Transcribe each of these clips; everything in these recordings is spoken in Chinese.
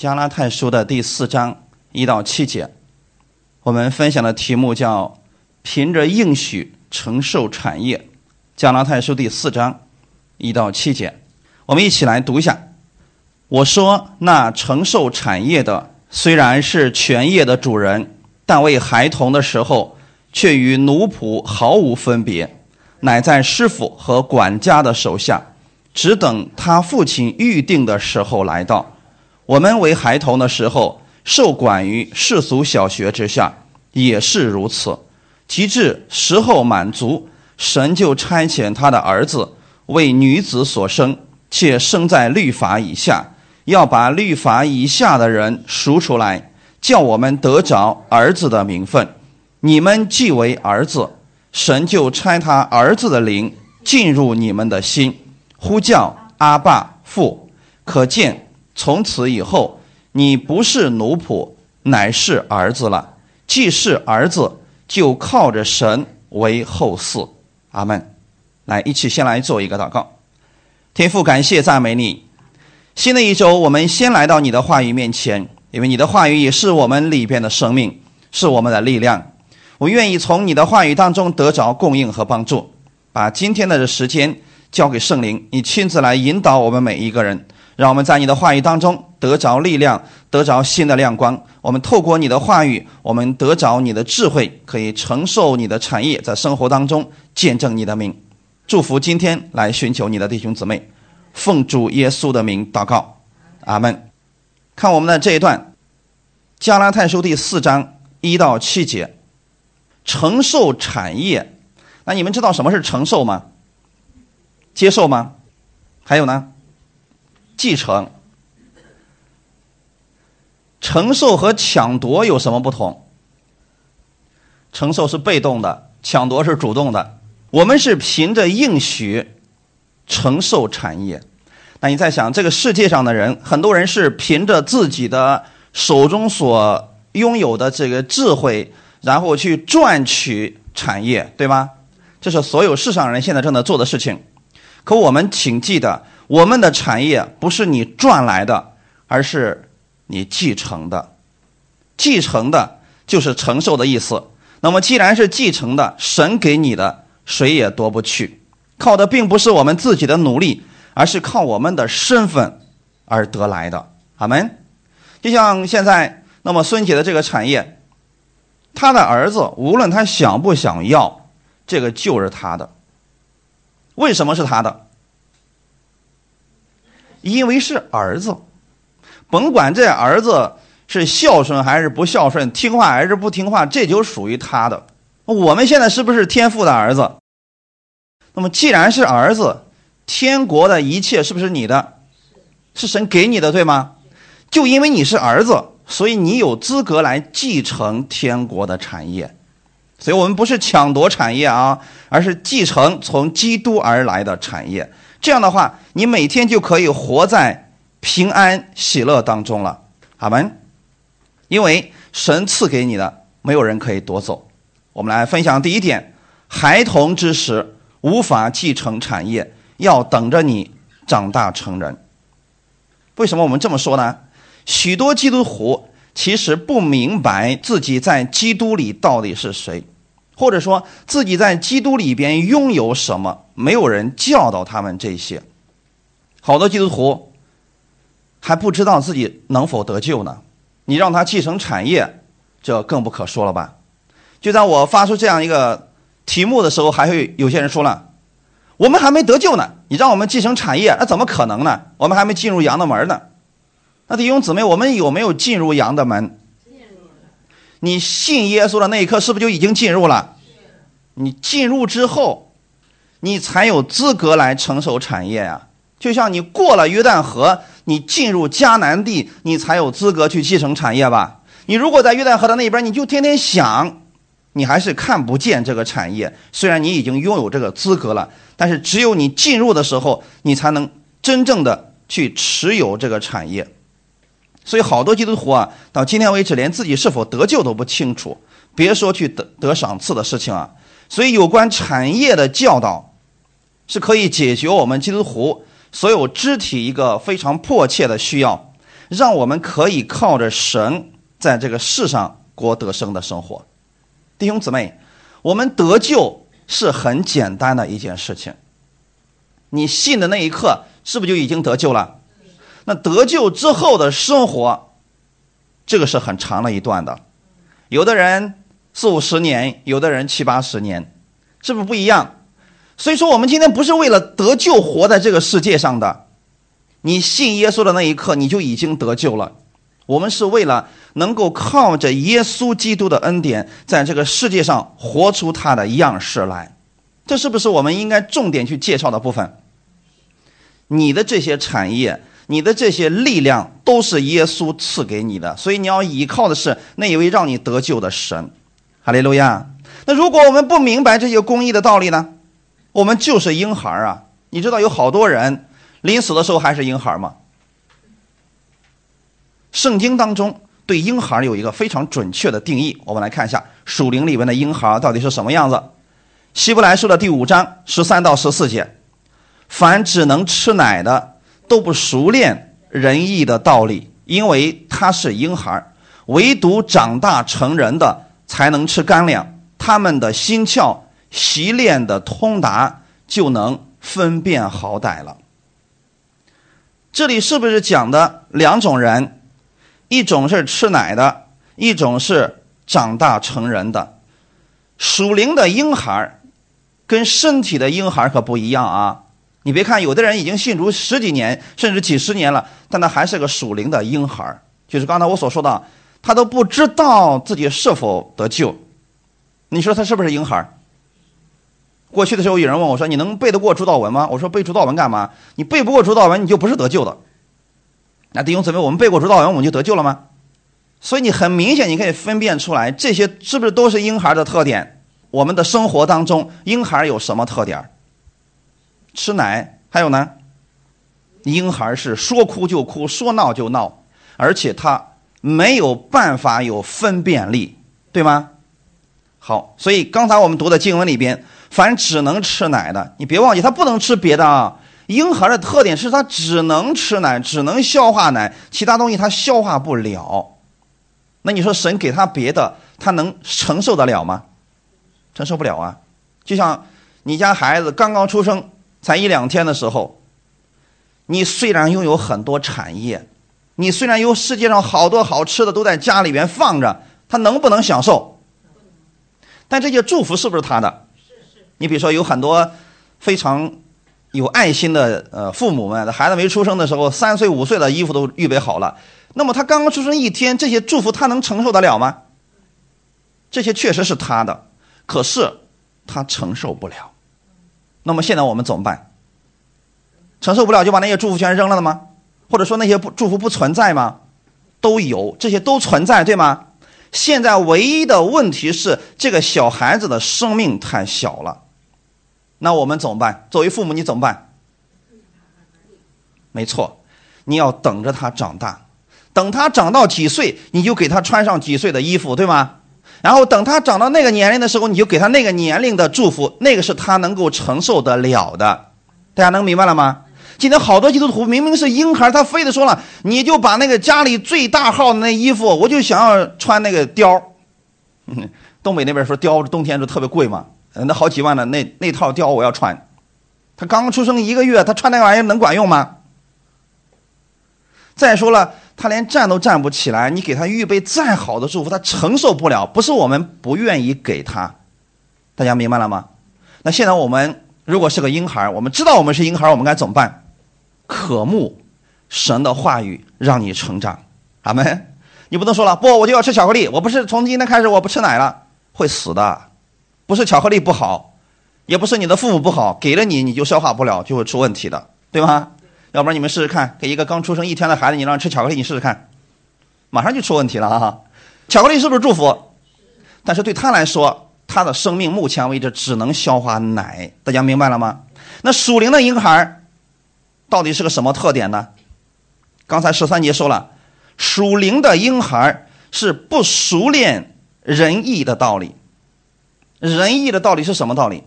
加拉太书的第四章一到七节，我们分享的题目叫“凭着应许承受产业”。加拉太书第四章一到七节，我们一起来读一下。我说：“那承受产业的，虽然是全业的主人，但为孩童的时候，却与奴仆毫无分别，乃在师傅和管家的手下，只等他父亲预定的时候来到。我们为孩童的时候，受管于世俗小学之下，也是如此。及至时候满足，神就差遣他的儿子为女子所生，且生在律法以下。”要把律法以下的人赎出来，叫我们得着儿子的名分。你们既为儿子，神就差他儿子的灵进入你们的心，呼叫阿爸父。可见从此以后，你不是奴仆，乃是儿子了。既是儿子，就靠着神为后嗣。阿门。来，一起先来做一个祷告。天父，感谢赞美你。新的一周，我们先来到你的话语面前，因为你的话语也是我们里边的生命，是我们的力量。我愿意从你的话语当中得着供应和帮助，把今天的时间交给圣灵，你亲自来引导我们每一个人，让我们在你的话语当中得着力量，得着新的亮光。我们透过你的话语，我们得着你的智慧，可以承受你的产业，在生活当中见证你的名。祝福今天来寻求你的弟兄姊妹。奉主耶稣的名祷告，阿门。看我们的这一段，《加拉太书》第四章一到七节，承受产业。那你们知道什么是承受吗？接受吗？还有呢？继承。承受和抢夺有什么不同？承受是被动的，抢夺是主动的。我们是凭着应许。承受产业，那你在想，这个世界上的人，很多人是凭着自己的手中所拥有的这个智慧，然后去赚取产业，对吗？这是所有世上人现在正在做的事情。可我们请记得，我们的产业不是你赚来的，而是你继承的。继承的就是承受的意思。那么既然是继承的，神给你的，谁也夺不去。靠的并不是我们自己的努力，而是靠我们的身份而得来的。阿门。就像现在，那么孙姐的这个产业，他的儿子无论他想不想要，这个就是他的。为什么是他的？因为是儿子，甭管这儿子是孝顺还是不孝顺，听话还是不听话，这就属于他的。我们现在是不是天父的儿子？那么，既然是儿子，天国的一切是不是你的？是神给你的，对吗？就因为你是儿子，所以你有资格来继承天国的产业。所以我们不是抢夺产业啊，而是继承从基督而来的产业。这样的话，你每天就可以活在平安喜乐当中了。阿门。因为神赐给你的，没有人可以夺走。我们来分享第一点：孩童之时。无法继承产业，要等着你长大成人。为什么我们这么说呢？许多基督徒其实不明白自己在基督里到底是谁，或者说自己在基督里边拥有什么，没有人教导他们这些。好多基督徒还不知道自己能否得救呢。你让他继承产业，这更不可说了吧？就在我发出这样一个。题目的时候，还会有些人说了：“我们还没得救呢，你让我们继承产业，那怎么可能呢？我们还没进入羊的门呢。”那弟兄姊妹，我们有没有进入羊的门？你信耶稣的那一刻，是不是就已经进入了？你进入之后，你才有资格来承受产业呀。就像你过了约旦河，你进入迦南地，你才有资格去继承产业吧？你如果在约旦河的那边，你就天天想。你还是看不见这个产业，虽然你已经拥有这个资格了，但是只有你进入的时候，你才能真正的去持有这个产业。所以好多基督徒啊，到今天为止连自己是否得救都不清楚，别说去得得赏赐的事情啊。所以有关产业的教导，是可以解决我们基督徒所有肢体一个非常迫切的需要，让我们可以靠着神在这个世上过得生的生活。弟兄姊妹，我们得救是很简单的一件事情。你信的那一刻，是不是就已经得救了？那得救之后的生活，这个是很长的一段的。有的人四五十年，有的人七八十年，是不是不一样？所以说，我们今天不是为了得救活在这个世界上的。你信耶稣的那一刻，你就已经得救了。我们是为了能够靠着耶稣基督的恩典，在这个世界上活出他的样式来。这是不是我们应该重点去介绍的部分？你的这些产业，你的这些力量，都是耶稣赐给你的，所以你要依靠的是那一位让你得救的神。哈利路亚。那如果我们不明白这些公义的道理呢？我们就是婴孩啊！你知道有好多人。临死的时候还是婴孩吗？圣经当中对婴孩有一个非常准确的定义，我们来看一下属灵里面的婴孩到底是什么样子。希伯来书的第五章十三到十四节：凡只能吃奶的，都不熟练仁义的道理，因为他是婴孩；唯独长大成人的，才能吃干粮。他们的心窍习练的通达，就能分辨好歹了。这里是不是讲的两种人？一种是吃奶的，一种是长大成人的。属灵的婴孩跟身体的婴孩可不一样啊！你别看有的人已经信主十几年，甚至几十年了，但他还是个属灵的婴孩。就是刚才我所说的，他都不知道自己是否得救。你说他是不是婴孩？过去的时候，有人问我说：“你能背得过主导文吗？”我说：“背主导文干嘛？你背不过主导文，你就不是得救的。”那弟兄姊妹，我们背过主导文，我们就得救了吗？所以你很明显，你可以分辨出来，这些是不是都是婴孩的特点？我们的生活当中，婴孩有什么特点？吃奶，还有呢？婴孩是说哭就哭，说闹就闹，而且他没有办法有分辨力，对吗？好，所以刚才我们读的经文里边。凡只能吃奶的，你别忘记，他不能吃别的啊。婴孩的特点是他只能吃奶，只能消化奶，其他东西他消化不了。那你说神给他别的，他能承受得了吗？承受不了啊。就像你家孩子刚刚出生，才一两天的时候，你虽然拥有很多产业，你虽然有世界上好多好吃的都在家里边放着，他能不能享受？但这些祝福是不是他的？你比如说，有很多非常有爱心的呃父母们，孩子没出生的时候，三岁五岁的衣服都预备好了。那么他刚刚出生一天，这些祝福他能承受得了吗？这些确实是他的，可是他承受不了。那么现在我们怎么办？承受不了就把那些祝福全扔了吗？或者说那些不祝福不存在吗？都有，这些都存在，对吗？现在唯一的问题是，这个小孩子的生命太小了。那我们怎么办？作为父母，你怎么办？没错，你要等着他长大，等他长到几岁，你就给他穿上几岁的衣服，对吗？然后等他长到那个年龄的时候，你就给他那个年龄的祝福，那个是他能够承受得了的。大家能明白了吗？今天好多基督徒明明是婴孩，他非得说了，你就把那个家里最大号的那衣服，我就想要穿那个貂。东北那边说貂冬天就特别贵嘛。那好几万的那那套貂我要穿，他刚出生一个月，他穿那玩意儿能管用吗？再说了，他连站都站不起来，你给他预备再好的祝福，他承受不了。不是我们不愿意给他，大家明白了吗？那现在我们如果是个婴孩，我们知道我们是婴孩，我们该怎么办？渴慕神的话语，让你成长。阿门。你不能说了，不，我就要吃巧克力。我不是从今天开始我不吃奶了，会死的。不是巧克力不好，也不是你的父母不好，给了你你就消化不了，就会出问题的，对吗？要不然你们试试看，给一个刚出生一天的孩子，你让吃巧克力，你试试看，马上就出问题了哈。巧克力是不是祝福？但是对他来说，他的生命目前为止只能消化奶，大家明白了吗？那属灵的婴孩到底是个什么特点呢？刚才十三节说了，属灵的婴孩是不熟练仁义的道理。仁义的道理是什么道理？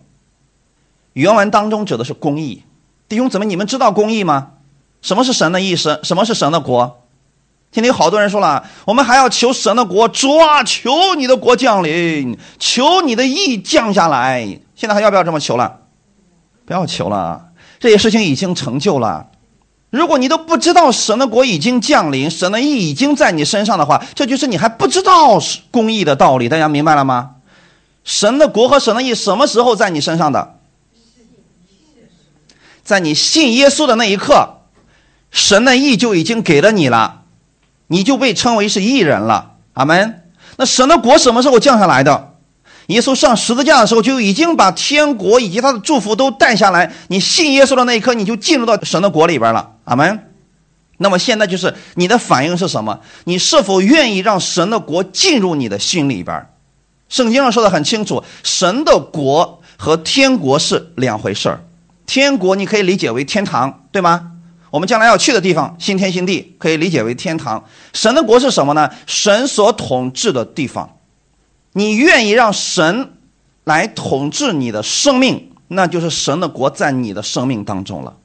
原文当中指的是公义。弟兄姊妹，你们知道公义吗？什么是神的意思？什么是神的国？今天有好多人说了，我们还要求神的国，主啊，求你的国降临，求你的意降下来。现在还要不要这么求了？不要求了，这些事情已经成就了。如果你都不知道神的国已经降临，神的意已经在你身上的话，这就是你还不知道公义的道理。大家明白了吗？神的国和神的意什么时候在你身上的？在你信耶稣的那一刻，神的意就已经给了你了。你就被称为是异人了，阿门。那神的国什么时候降下来的？耶稣上十字架的时候就已经把天国以及他的祝福都带下来。你信耶稣的那一刻，你就进入到神的国里边了，阿门。那么现在就是你的反应是什么？你是否愿意让神的国进入你的心里边？圣经上说的很清楚，神的国和天国是两回事儿。天国你可以理解为天堂，对吗？我们将来要去的地方，新天新地，可以理解为天堂。神的国是什么呢？神所统治的地方。你愿意让神来统治你的生命，那就是神的国在你的生命当中了。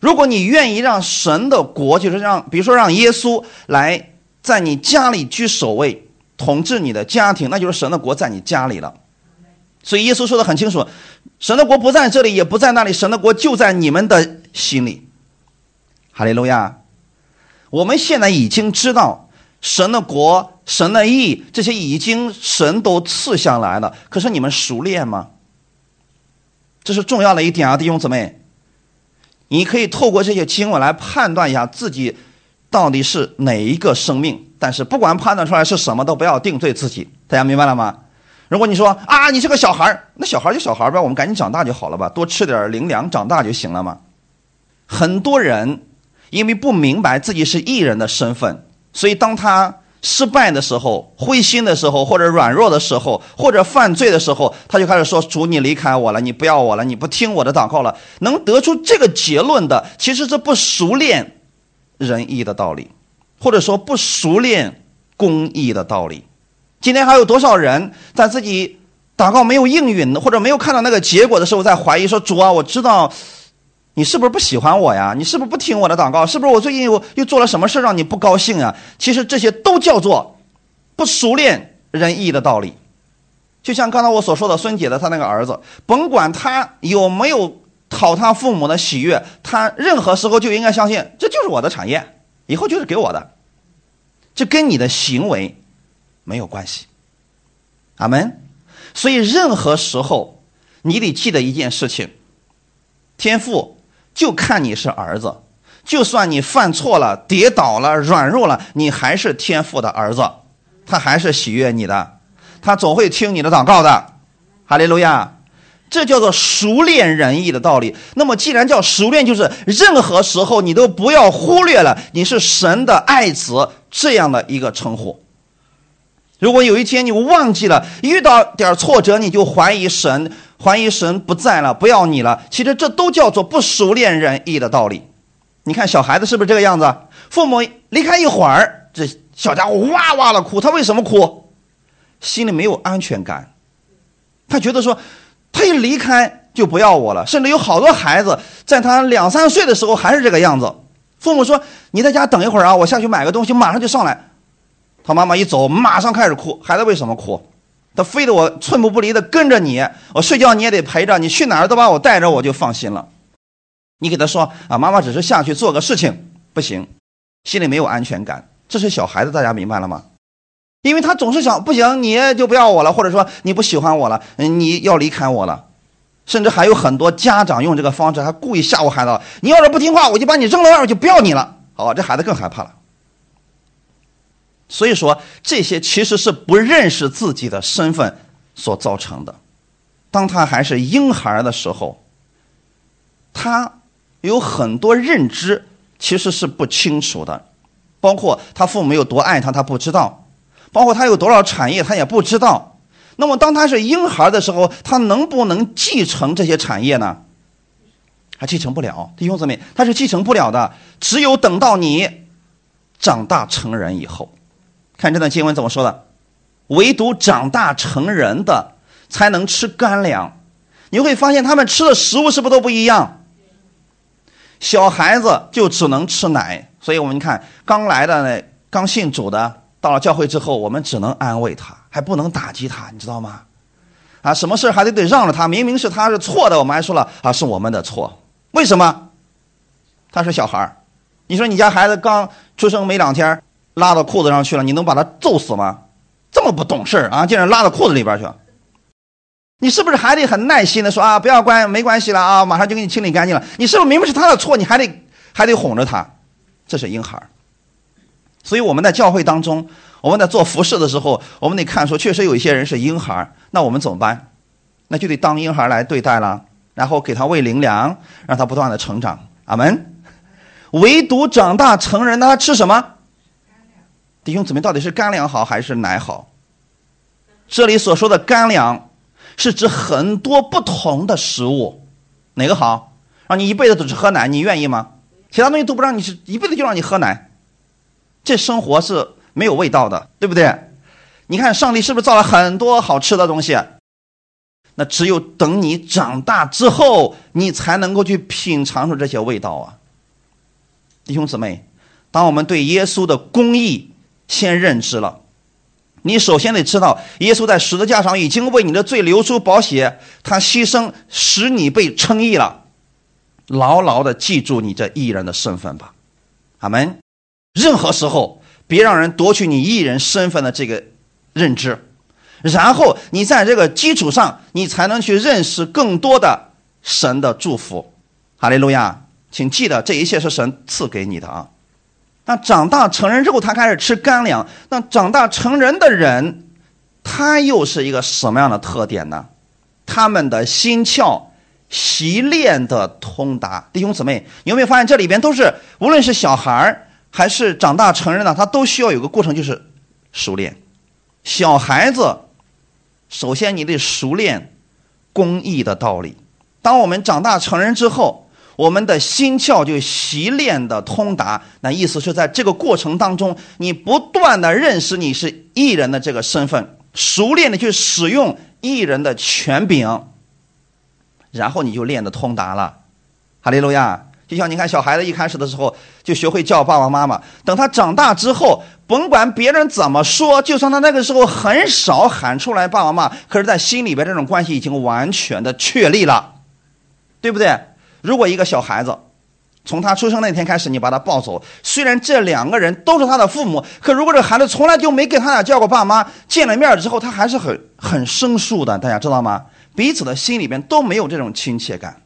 如果你愿意让神的国，就是让，比如说让耶稣来在你家里居首位，统治你的家庭，那就是神的国在你家里了。所以耶稣说的很清楚，神的国不在这里，也不在那里，神的国就在你们的。心里，哈利路亚！我们现在已经知道神的国、神的意，这些已经神都赐下来了。可是你们熟练吗？这是重要的一点啊，弟兄姊妹！你可以透过这些经文来判断一下自己到底是哪一个生命。但是不管判断出来是什么，都不要定罪自己。大家明白了吗？如果你说啊，你是个小孩那小孩就小孩呗，我们赶紧长大就好了吧，多吃点灵粮，长大就行了嘛。很多人因为不明白自己是艺人的身份，所以当他失败的时候、灰心的时候，或者软弱的时候，或者犯罪的时候，他就开始说：“主，你离开我了，你不要我了，你不听我的祷告了。”能得出这个结论的，其实是不熟练仁义的道理，或者说不熟练公义的道理。今天还有多少人在自己祷告没有应允，或者没有看到那个结果的时候，在怀疑说：“主啊，我知道。”你是不是不喜欢我呀？你是不是不听我的祷告？是不是我最近又又做了什么事让你不高兴啊？其实这些都叫做不熟练仁义的道理。就像刚才我所说的，孙姐的她那个儿子，甭管他有没有讨他父母的喜悦，他任何时候就应该相信这就是我的产业，以后就是给我的，这跟你的行为没有关系。阿门。所以任何时候你得记得一件事情，天赋。就看你是儿子，就算你犯错了、跌倒了、软弱了，你还是天父的儿子，他还是喜悦你的，他总会听你的祷告的。哈利路亚，这叫做熟练仁义的道理。那么，既然叫熟练，就是任何时候你都不要忽略了你是神的爱子这样的一个称呼。如果有一天你忘记了，遇到点挫折你就怀疑神。怀疑神不在了，不要你了。其实这都叫做不熟练人意的道理。你看小孩子是不是这个样子？父母离开一会儿，这小家伙哇哇的哭。他为什么哭？心里没有安全感。他觉得说，他一离开就不要我了。甚至有好多孩子在他两三岁的时候还是这个样子。父母说：“你在家等一会儿啊，我下去买个东西，马上就上来。”他妈妈一走，马上开始哭。孩子为什么哭？他非得我寸步不离的跟着你，我睡觉你也得陪着，你去哪儿都把我带着，我就放心了。你给他说啊，妈妈只是下去做个事情，不行，心里没有安全感。这是小孩子，大家明白了吗？因为他总是想，不行，你就不要我了，或者说你不喜欢我了，你要离开我了。甚至还有很多家长用这个方式，还故意吓唬孩子，你要是不听话，我就把你扔到外面，就不要你了。好，这孩子更害怕了。所以说，这些其实是不认识自己的身份所造成的。当他还是婴孩的时候，他有很多认知其实是不清楚的，包括他父母有多爱他，他不知道；包括他有多少产业，他也不知道。那么，当他是婴孩的时候，他能不能继承这些产业呢？还继承不了，弟兄姊妹，他是继承不了的。只有等到你长大成人以后。看这段经文怎么说的，唯独长大成人的才能吃干粮。你会发现他们吃的食物是不是都不一样？小孩子就只能吃奶，所以我们看刚来的那刚信主的，到了教会之后，我们只能安慰他，还不能打击他，你知道吗？啊，什么事还得得让着他，明明是他是错的，我们还说了啊是我们的错，为什么？他是小孩儿，你说你家孩子刚出生没两天，拉到裤子上去了，你能把他揍死吗？这么不懂事啊，竟然拉到裤子里边去，你是不是还得很耐心的说啊，不要关，没关系了啊，马上就给你清理干净了？你是不是明明是他的错，你还得还得哄着他？这是婴孩儿，所以我们在教会当中，我们在做服饰的时候，我们得看说，确实有一些人是婴孩儿，那我们怎么办？那就得当婴孩来对待了，然后给他喂灵粮，让他不断的成长。阿门。唯独长大成人，那他吃什么？弟兄姊妹，到底是干粮好还是奶好？这里所说的干粮，是指很多不同的食物，哪个好？让你一辈子都只喝奶，你愿意吗？其他东西都不让你吃，一辈子就让你喝奶，这生活是没有味道的，对不对？你看上帝是不是造了很多好吃的东西？那只有等你长大之后，你才能够去品尝出这些味道啊！弟兄姊妹，当我们对耶稣的公义先认知了，你首先得知道，耶稣在十字架上已经为你的罪流出宝血，他牺牲使你被称义了。牢牢的记住你这艺人的身份吧，阿门。任何时候别让人夺取你艺人身份的这个认知。然后你在这个基础上，你才能去认识更多的神的祝福。哈利路亚！请记得这一切是神赐给你的啊。那长大成人之后，他开始吃干粮。那长大成人的人，他又是一个什么样的特点呢？他们的心窍习练的通达。弟兄姊妹，你有没有发现这里边都是无论是小孩还是长大成人呢？他都需要有个过程，就是熟练。小孩子。首先，你得熟练公益的道理。当我们长大成人之后，我们的心窍就习练的通达。那意思是在这个过程当中，你不断的认识你是艺人的这个身份，熟练的去使用艺人的权柄，然后你就练的通达了。哈利路亚。就像你看，小孩子一开始的时候就学会叫爸爸妈妈，等他长大之后，甭管别人怎么说，就算他那个时候很少喊出来爸爸妈妈，可是在心里边这种关系已经完全的确立了，对不对？如果一个小孩子从他出生那天开始，你把他抱走，虽然这两个人都是他的父母，可如果这孩子从来就没跟他俩叫过爸妈，见了面之后他还是很很生疏的，大家知道吗？彼此的心里边都没有这种亲切感。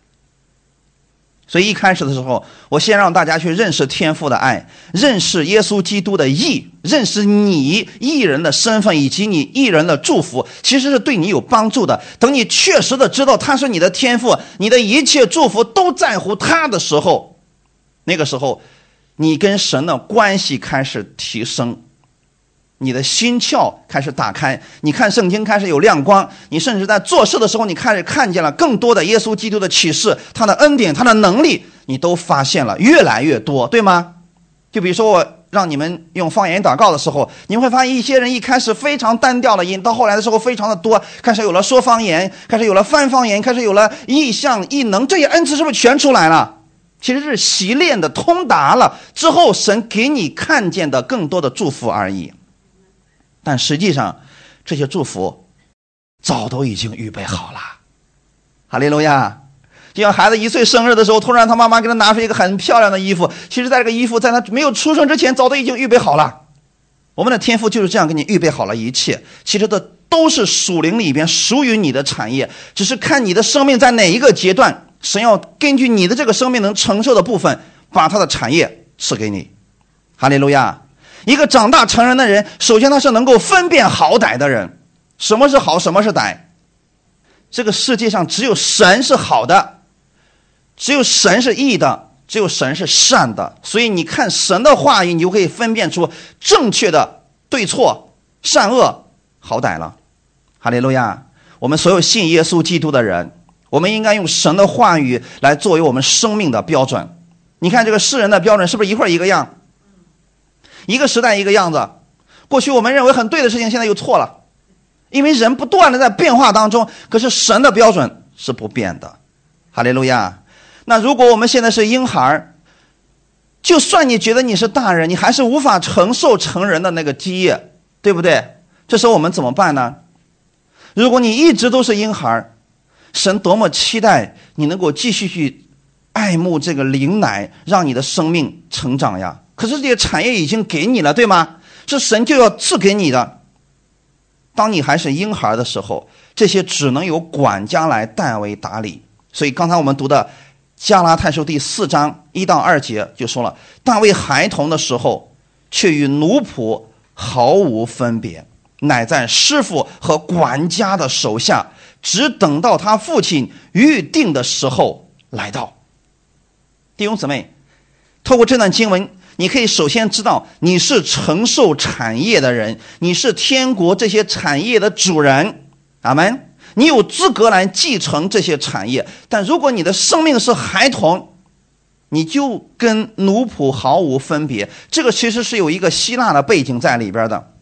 所以一开始的时候，我先让大家去认识天父的爱，认识耶稣基督的义，认识你艺人的身份以及你艺人的祝福，其实是对你有帮助的。等你确实的知道他是你的天父，你的一切祝福都在乎他的时候，那个时候，你跟神的关系开始提升。你的心窍开始打开，你看圣经开始有亮光，你甚至在做事的时候，你开始看见了更多的耶稣基督的启示，他的恩典，他的能力，你都发现了越来越多，对吗？就比如说我让你们用方言祷告的时候，你会发现一些人一开始非常单调的音，到后来的时候非常的多，开始有了说方言，开始有了翻方言，开始有了异象异能，这些恩赐是不是全出来了？其实是习练的通达了之后，神给你看见的更多的祝福而已。但实际上，这些祝福早都已经预备好了。哈利路亚！就像孩子一岁生日的时候，突然他妈妈给他拿出一个很漂亮的衣服，其实在这个衣服在他没有出生之前，早都已经预备好了。我们的天赋就是这样给你预备好了一切。其实这都是属灵里边属于你的产业，只是看你的生命在哪一个阶段，神要根据你的这个生命能承受的部分，把他的产业赐给你。哈利路亚！一个长大成人的人，首先他是能够分辨好歹的人。什么是好，什么是歹？这个世界上只有神是好的，只有神是义的，只有神是善的。所以你看神的话语，你就可以分辨出正确的对错、善恶、好歹了。哈利路亚！我们所有信耶稣基督的人，我们应该用神的话语来作为我们生命的标准。你看这个世人的标准是不是一会一个样？一个时代一个样子，过去我们认为很对的事情，现在又错了，因为人不断的在变化当中。可是神的标准是不变的，哈利路亚。那如果我们现在是婴孩就算你觉得你是大人，你还是无法承受成人的那个基业，对不对？这时候我们怎么办呢？如果你一直都是婴孩，神多么期待你能够继续去爱慕这个灵奶，让你的生命成长呀！可是这些产业已经给你了，对吗？是神就要赐给你的。当你还是婴孩的时候，这些只能由管家来代为打理。所以刚才我们读的加拉太书第四章一到二节就说了：大卫孩童的时候，却与奴仆毫无分别，乃在师傅和管家的手下，只等到他父亲预定的时候来到。弟兄姊妹，透过这段经文。你可以首先知道你是承受产业的人，你是天国这些产业的主人，阿门。你有资格来继承这些产业，但如果你的生命是孩童，你就跟奴仆毫无分别。这个其实是有一个希腊的背景在里边的。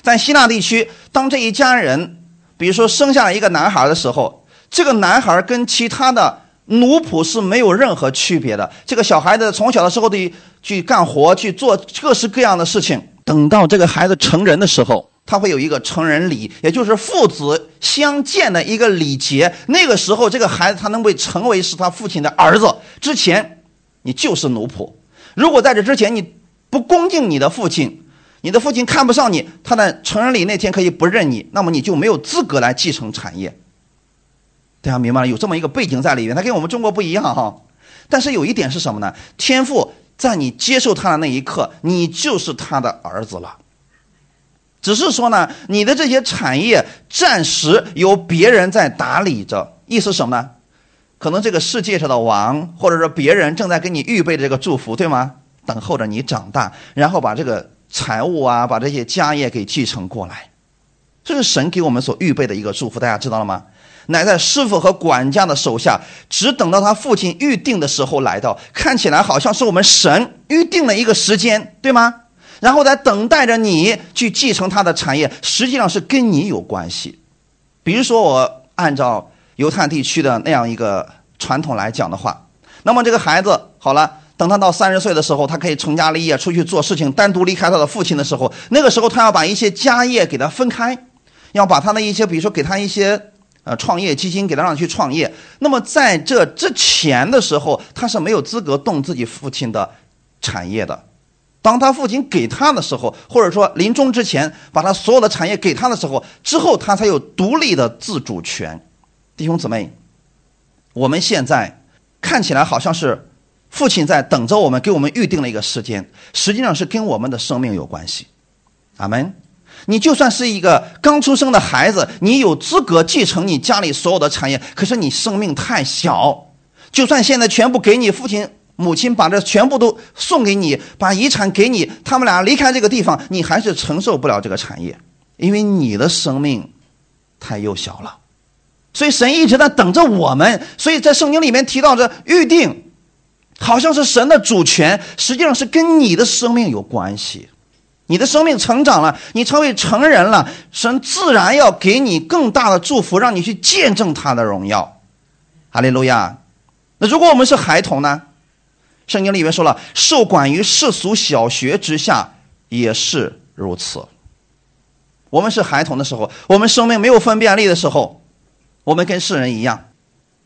在希腊地区，当这一家人，比如说生下了一个男孩的时候，这个男孩跟其他的。奴仆是没有任何区别的。这个小孩子从小的时候得去干活，去做各式各样的事情。等到这个孩子成人的时候，他会有一个成人礼，也就是父子相见的一个礼节。那个时候，这个孩子他能被成为是他父亲的儿子。之前，你就是奴仆。如果在这之前你不恭敬你的父亲，你的父亲看不上你，他在成人礼那天可以不认你，那么你就没有资格来继承产业。大家明白了，有这么一个背景在里面，它跟我们中国不一样哈。但是有一点是什么呢？天赋在你接受他的那一刻，你就是他的儿子了。只是说呢，你的这些产业暂时由别人在打理着。意思什么呢？可能这个世界上的王，或者说别人正在给你预备这个祝福，对吗？等候着你长大，然后把这个财物啊，把这些家业给继承过来。这是神给我们所预备的一个祝福，大家知道了吗？乃在师傅和管家的手下，只等到他父亲预定的时候来到。看起来好像是我们神预定了一个时间，对吗？然后在等待着你去继承他的产业，实际上是跟你有关系。比如说，我按照犹太地区的那样一个传统来讲的话，那么这个孩子好了，等他到三十岁的时候，他可以成家立业，出去做事情，单独离开他的父亲的时候，那个时候他要把一些家业给他分开，要把他的一些，比如说给他一些。呃，创业基金给他让去创业。那么在这之前的时候，他是没有资格动自己父亲的产业的。当他父亲给他的时候，或者说临终之前把他所有的产业给他的时候，之后他才有独立的自主权。弟兄姊妹，我们现在看起来好像是父亲在等着我们，给我们预定了一个时间，实际上是跟我们的生命有关系。阿门。你就算是一个刚出生的孩子，你有资格继承你家里所有的产业。可是你生命太小，就算现在全部给你父亲、母亲把这全部都送给你，把遗产给你，他们俩离开这个地方，你还是承受不了这个产业，因为你的生命太幼小了。所以神一直在等着我们。所以在圣经里面提到这预定，好像是神的主权，实际上是跟你的生命有关系。你的生命成长了，你成为成人了，神自然要给你更大的祝福，让你去见证他的荣耀。哈利路亚。那如果我们是孩童呢？圣经里面说了，受管于世俗小学之下也是如此。我们是孩童的时候，我们生命没有分辨力的时候，我们跟世人一样。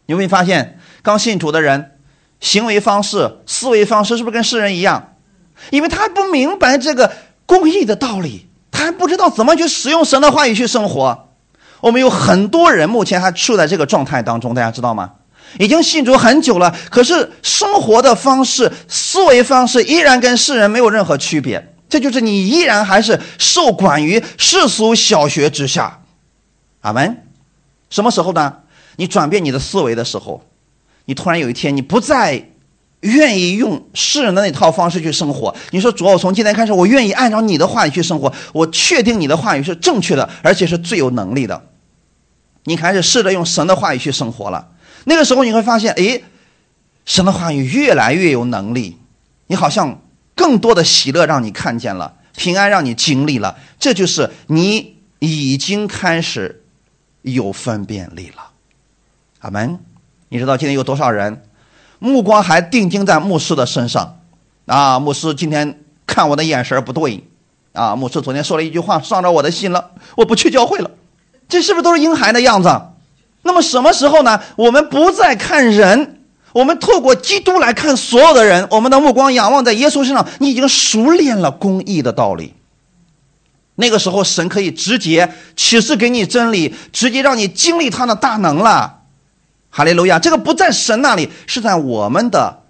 有没有发现，刚信主的人，行为方式、思维方式是不是跟世人一样？因为他不明白这个。公益的道理，他还不知道怎么去使用神的话语去生活。我们有很多人目前还处在这个状态当中，大家知道吗？已经信主很久了，可是生活的方式、思维方式依然跟世人没有任何区别。这就是你依然还是受管于世俗小学之下。阿门。什么时候呢？你转变你的思维的时候，你突然有一天你不再。愿意用世人的那套方式去生活。你说主，我从今天开始，我愿意按照你的话语去生活。我确定你的话语是正确的，而且是最有能力的。你开始试着用神的话语去生活了。那个时候你会发现，哎，神的话语越来越有能力。你好像更多的喜乐让你看见了，平安让你经历了。这就是你已经开始有分辨力了。阿门。你知道今天有多少人？目光还定睛在牧师的身上，啊，牧师今天看我的眼神不对，啊，牧师昨天说了一句话伤着我的心了，我不去教会了。这是不是都是婴孩的样子？那么什么时候呢？我们不再看人，我们透过基督来看所有的人，我们的目光仰望在耶稣身上，你已经熟练了公义的道理。那个时候，神可以直接启示给你真理，直接让你经历他的大能了。哈利路亚！这个不在神那里，是在我们的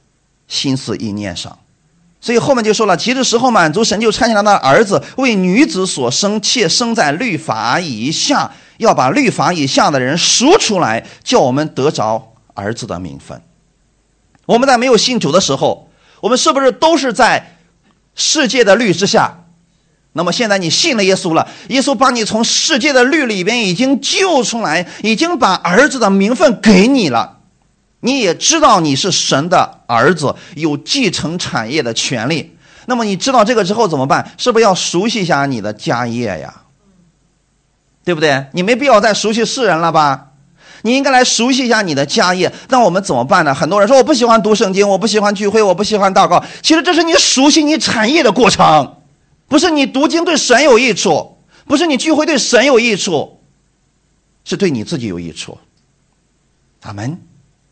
心思意念上。所以后面就说了，其实时候满足，神就差遣他的儿子为女子所生，且生在律法以下，要把律法以下的人赎出来，叫我们得着儿子的名分。我们在没有信主的时候，我们是不是都是在世界的律之下？那么现在你信了耶稣了，耶稣把你从世界的律里边已经救出来，已经把儿子的名分给你了，你也知道你是神的儿子，有继承产业的权利。那么你知道这个之后怎么办？是不是要熟悉一下你的家业呀？对不对？你没必要再熟悉世人了吧？你应该来熟悉一下你的家业。那我们怎么办呢？很多人说我不喜欢读圣经，我不喜欢聚会，我不喜欢祷告。其实这是你熟悉你产业的过程。不是你读经对神有益处，不是你聚会对神有益处，是对你自己有益处。阿门。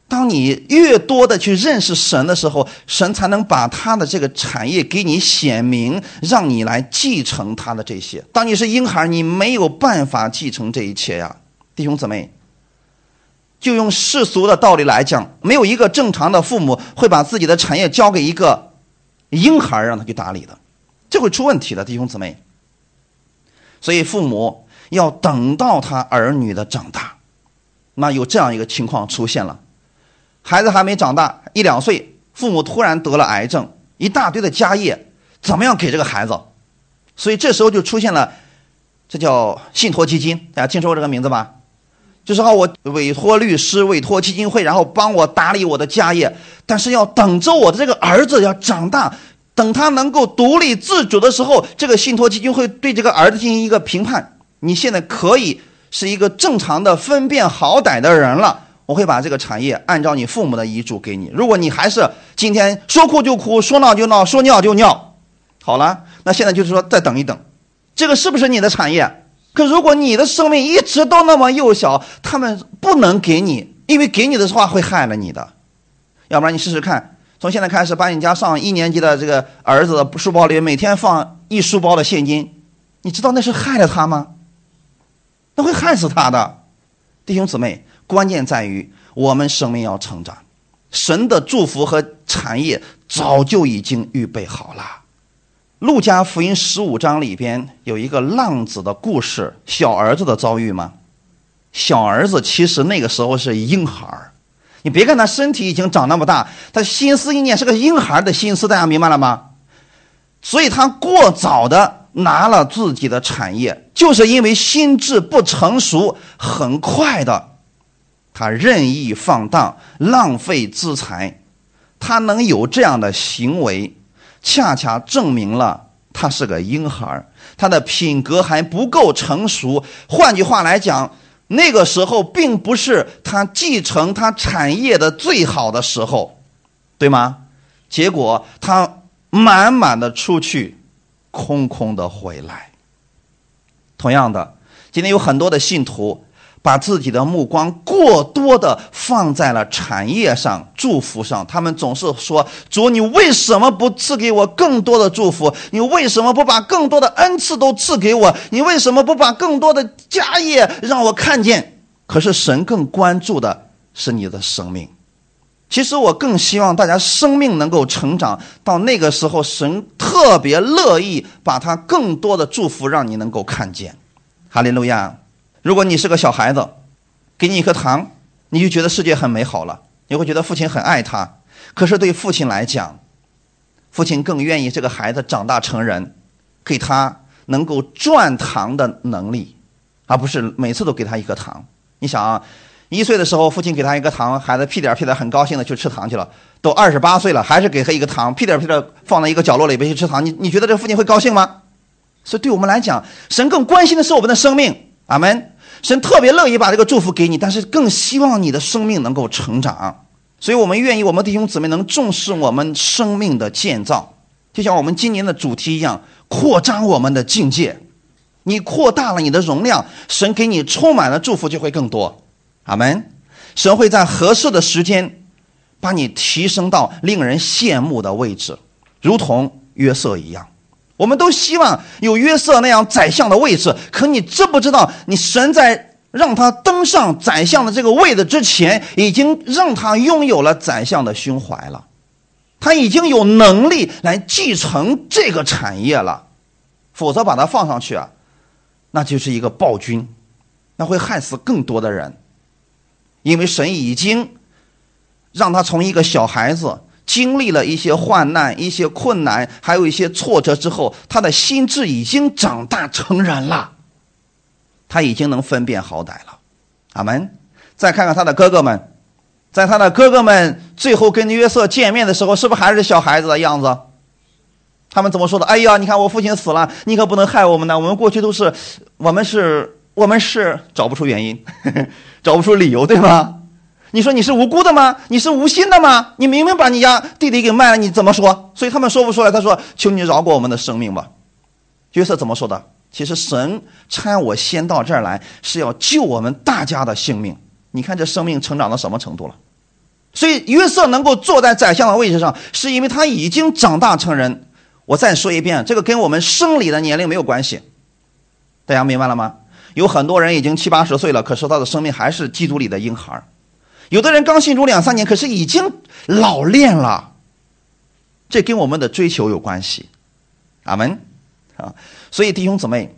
当你越多的去认识神的时候，神才能把他的这个产业给你显明，让你来继承他的这些。当你是婴孩，你没有办法继承这一切呀，弟兄姊妹。就用世俗的道理来讲，没有一个正常的父母会把自己的产业交给一个婴孩让他去打理的。这会出问题的，弟兄姊妹。所以父母要等到他儿女的长大，那有这样一个情况出现了：孩子还没长大一两岁，父母突然得了癌症，一大堆的家业，怎么样给这个孩子？所以这时候就出现了，这叫信托基金，大家听说过这个名字吧？就是说我委托律师、委托基金会，然后帮我打理我的家业，但是要等着我的这个儿子要长大。等他能够独立自主的时候，这个信托基金会对这个儿子进行一个评判。你现在可以是一个正常的分辨好歹的人了，我会把这个产业按照你父母的遗嘱给你。如果你还是今天说哭就哭，说闹就闹，说尿就尿，好了，那现在就是说再等一等，这个是不是你的产业？可如果你的生命一直都那么幼小，他们不能给你，因为给你的话会害了你的。要不然你试试看。从现在开始，把你家上一年级的这个儿子的书包里每天放一书包的现金，你知道那是害了他吗？那会害死他的，弟兄姊妹。关键在于我们生命要成长，神的祝福和产业早就已经预备好了。路加福音十五章里边有一个浪子的故事，小儿子的遭遇吗？小儿子其实那个时候是婴孩儿。你别看他身体已经长那么大，他心思意念是个婴孩的心思，大家明白了吗？所以他过早的拿了自己的产业，就是因为心智不成熟，很快的，他任意放荡，浪费资财，他能有这样的行为，恰恰证明了他是个婴孩，他的品格还不够成熟。换句话来讲。那个时候并不是他继承他产业的最好的时候，对吗？结果他满满的出去，空空的回来。同样的，今天有很多的信徒。把自己的目光过多的放在了产业上、祝福上，他们总是说：“主，你为什么不赐给我更多的祝福？你为什么不把更多的恩赐都赐给我？你为什么不把更多的家业让我看见？”可是神更关注的是你的生命。其实我更希望大家生命能够成长到那个时候，神特别乐意把他更多的祝福让你能够看见。哈利路亚。如果你是个小孩子，给你一颗糖，你就觉得世界很美好了，你会觉得父亲很爱他。可是对父亲来讲，父亲更愿意这个孩子长大成人，给他能够赚糖的能力，而不是每次都给他一颗糖。你想啊，一岁的时候父亲给他一个糖，孩子屁颠屁颠很高兴的去吃糖去了。都二十八岁了，还是给他一个糖，屁颠屁颠放在一个角落里边去吃糖。你你觉得这父亲会高兴吗？所以对我们来讲，神更关心的是我们的生命。阿门。神特别乐意把这个祝福给你，但是更希望你的生命能够成长。所以我们愿意我们弟兄姊妹能重视我们生命的建造，就像我们今年的主题一样，扩张我们的境界。你扩大了你的容量，神给你充满了祝福就会更多。阿门。神会在合适的时间，把你提升到令人羡慕的位置，如同约瑟一样。我们都希望有约瑟那样宰相的位置，可你知不知道，你神在让他登上宰相的这个位子之前，已经让他拥有了宰相的胸怀了，他已经有能力来继承这个产业了，否则把他放上去啊。那就是一个暴君，那会害死更多的人，因为神已经让他从一个小孩子经历了一些患难、一些困难，还有一些挫折之后，他的心智已经长大成人了，他已经能分辨好歹了。阿门。再看看他的哥哥们，在他的哥哥们最后跟约瑟见面的时候，是不是还是小孩子的样子？他们怎么说的？哎呀，你看我父亲死了，你可不能害我们呢。我们过去都是，我们是，我们是找不出原因，找不出理由，对吗？你说你是无辜的吗？你是无心的吗？你明明把你家弟弟给卖了，你怎么说？所以他们说不出来。他说：“求你饶过我们的生命吧。”约瑟怎么说的？其实神差我先到这儿来，是要救我们大家的性命。你看这生命成长到什么程度了？所以约瑟能够坐在宰相的位置上，是因为他已经长大成人。我再说一遍，这个跟我们生理的年龄没有关系，大家明白了吗？有很多人已经七八十岁了，可是他的生命还是基督里的婴孩有的人刚信主两三年，可是已经老练了。这跟我们的追求有关系，阿门啊！所以弟兄姊妹，